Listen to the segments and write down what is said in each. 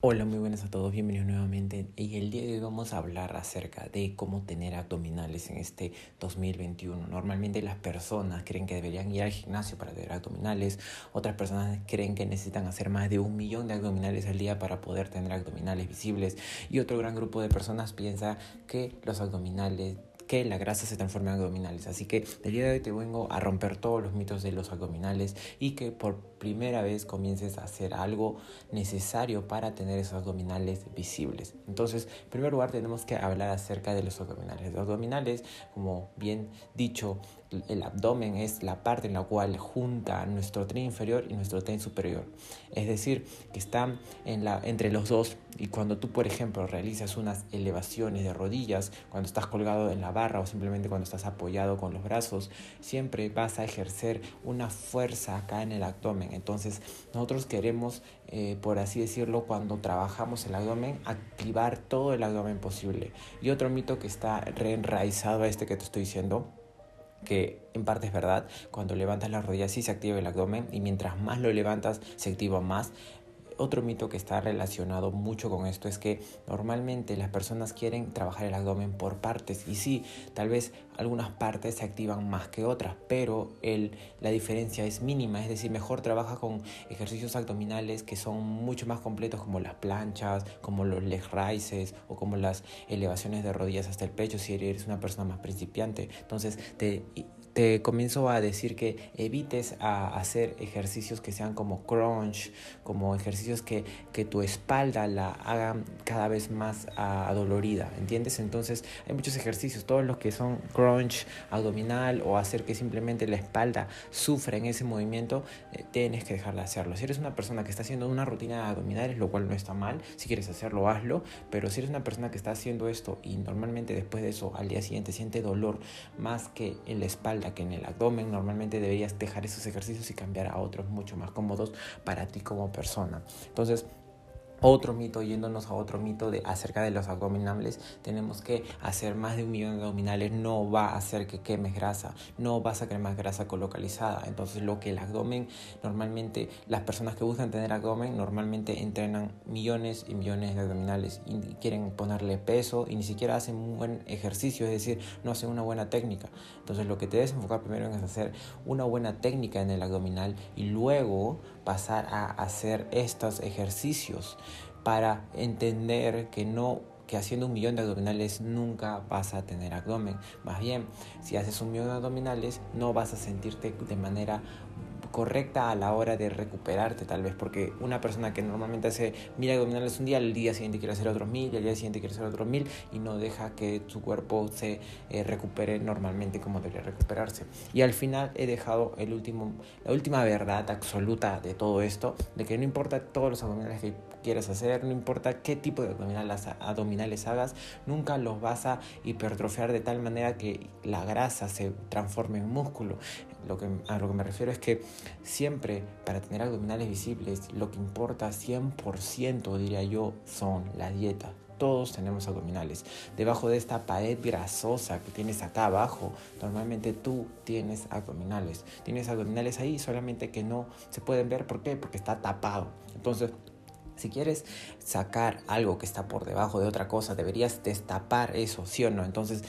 Hola, muy buenas a todos, bienvenidos nuevamente. Y el día de hoy vamos a hablar acerca de cómo tener abdominales en este 2021. Normalmente las personas creen que deberían ir al gimnasio para tener abdominales, otras personas creen que necesitan hacer más de un millón de abdominales al día para poder tener abdominales visibles y otro gran grupo de personas piensa que los abdominales que la grasa se transforme en abdominales. Así que el día de hoy te vengo a romper todos los mitos de los abdominales y que por primera vez comiences a hacer algo necesario para tener esos abdominales visibles. Entonces, en primer lugar tenemos que hablar acerca de los abdominales. Los abdominales, como bien dicho, el abdomen es la parte en la cual junta nuestro tren inferior y nuestro tren superior. Es decir, que están en la, entre los dos y cuando tú, por ejemplo, realizas unas elevaciones de rodillas, cuando estás colgado en la o simplemente cuando estás apoyado con los brazos, siempre vas a ejercer una fuerza acá en el abdomen. Entonces, nosotros queremos, eh, por así decirlo, cuando trabajamos el abdomen, activar todo el abdomen posible. Y otro mito que está reenraizado a este que te estoy diciendo que en parte es verdad, cuando levantas las rodillas sí se activa el abdomen y mientras más lo levantas se activa más. Otro mito que está relacionado mucho con esto es que normalmente las personas quieren trabajar el abdomen por partes y sí, tal vez algunas partes se activan más que otras, pero el, la diferencia es mínima, es decir, mejor trabaja con ejercicios abdominales que son mucho más completos como las planchas, como los leg raises o como las elevaciones de rodillas hasta el pecho si eres una persona más principiante. Entonces, te te comienzo a decir que evites hacer ejercicios que sean como crunch, como ejercicios que, que tu espalda la hagan cada vez más adolorida, ¿entiendes? Entonces hay muchos ejercicios, todos los que son crunch abdominal o hacer que simplemente la espalda sufra en ese movimiento, eh, tienes que dejar de hacerlo. Si eres una persona que está haciendo una rutina de abdominales, lo cual no está mal, si quieres hacerlo, hazlo, pero si eres una persona que está haciendo esto y normalmente después de eso al día siguiente siente dolor más que en la espalda, que en el abdomen, normalmente deberías dejar esos ejercicios y cambiar a otros mucho más cómodos para ti como persona. Entonces, otro mito, yéndonos a otro mito de acerca de los abdominales, tenemos que hacer más de un millón de abdominales no va a hacer que quemes grasa, no vas a quemar grasa colocalizada. Entonces, lo que el abdomen, normalmente las personas que buscan tener abdomen, normalmente entrenan millones y millones de abdominales y quieren ponerle peso y ni siquiera hacen un buen ejercicio, es decir, no hacen una buena técnica. Entonces, lo que te debes enfocar primero es hacer una buena técnica en el abdominal y luego pasar a hacer estos ejercicios para entender que no que haciendo un millón de abdominales nunca vas a tener abdomen. Más bien, si haces un millón de abdominales no vas a sentirte de manera correcta a la hora de recuperarte tal vez porque una persona que normalmente hace mil abdominales un día al día siguiente quiere hacer otros mil y al día siguiente quiere hacer otros mil y no deja que su cuerpo se eh, recupere normalmente como debería recuperarse. Y al final he dejado la última verdad absoluta de todo esto de que no importa todos los abdominales que quieras hacer no importa qué tipo de abdominales, abdominales hagas nunca los vas a hipertrofiar de tal manera que la grasa se transforme en músculo lo que, a lo que me refiero es que siempre para tener abdominales visibles lo que importa 100% diría yo son la dieta. Todos tenemos abdominales. Debajo de esta pared grasosa que tienes acá abajo, normalmente tú tienes abdominales. Tienes abdominales ahí, solamente que no se pueden ver. ¿Por qué? Porque está tapado. Entonces, si quieres sacar algo que está por debajo de otra cosa, deberías destapar eso, ¿sí o no? Entonces,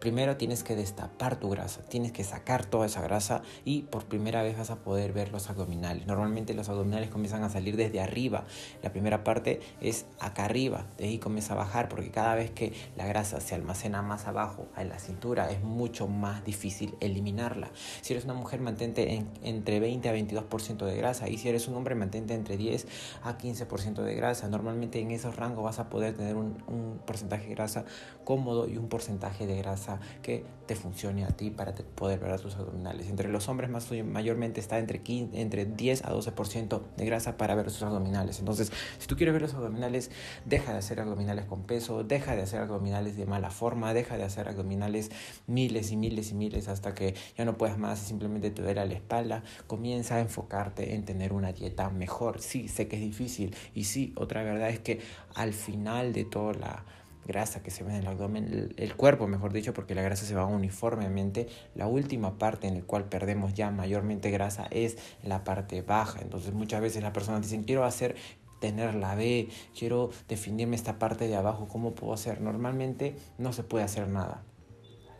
Primero tienes que destapar tu grasa, tienes que sacar toda esa grasa y por primera vez vas a poder ver los abdominales. Normalmente los abdominales comienzan a salir desde arriba. La primera parte es acá arriba, de ahí comienza a bajar porque cada vez que la grasa se almacena más abajo en la cintura es mucho más difícil eliminarla. Si eres una mujer mantente entre 20 a 22% de grasa y si eres un hombre mantente entre 10 a 15% de grasa. Normalmente en esos rangos vas a poder tener un, un porcentaje de grasa cómodo y un porcentaje de grasa que te funcione a ti para poder ver tus abdominales. Entre los hombres más mayormente está entre, 15, entre 10 a 12% de grasa para ver sus abdominales. Entonces, si tú quieres ver los abdominales, deja de hacer abdominales con peso, deja de hacer abdominales de mala forma, deja de hacer abdominales miles y miles y miles hasta que ya no puedas más y simplemente te duele la espalda. Comienza a enfocarte en tener una dieta mejor. Sí, sé que es difícil y sí, otra verdad es que al final de toda la grasa que se ve en el abdomen, el cuerpo mejor dicho, porque la grasa se va uniformemente. La última parte en la cual perdemos ya mayormente grasa es la parte baja. Entonces muchas veces las personas dicen quiero hacer tener la B, quiero definirme esta parte de abajo, ¿cómo puedo hacer? Normalmente no se puede hacer nada.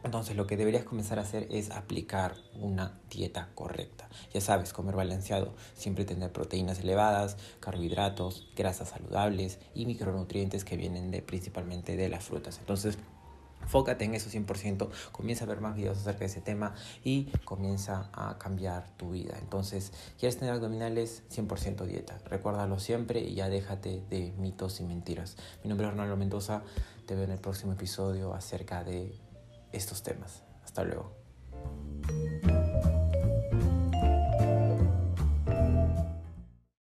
Entonces lo que deberías comenzar a hacer es aplicar una dieta correcta. Ya sabes, comer balanceado, siempre tener proteínas elevadas, carbohidratos, grasas saludables y micronutrientes que vienen de, principalmente de las frutas. Entonces Fócate en eso 100%, comienza a ver más videos acerca de ese tema y comienza a cambiar tu vida. Entonces, ¿quieres tener abdominales? 100% dieta. Recuérdalo siempre y ya déjate de mitos y mentiras. Mi nombre es Ronaldo Mendoza, te veo en el próximo episodio acerca de estos temas. Hasta luego.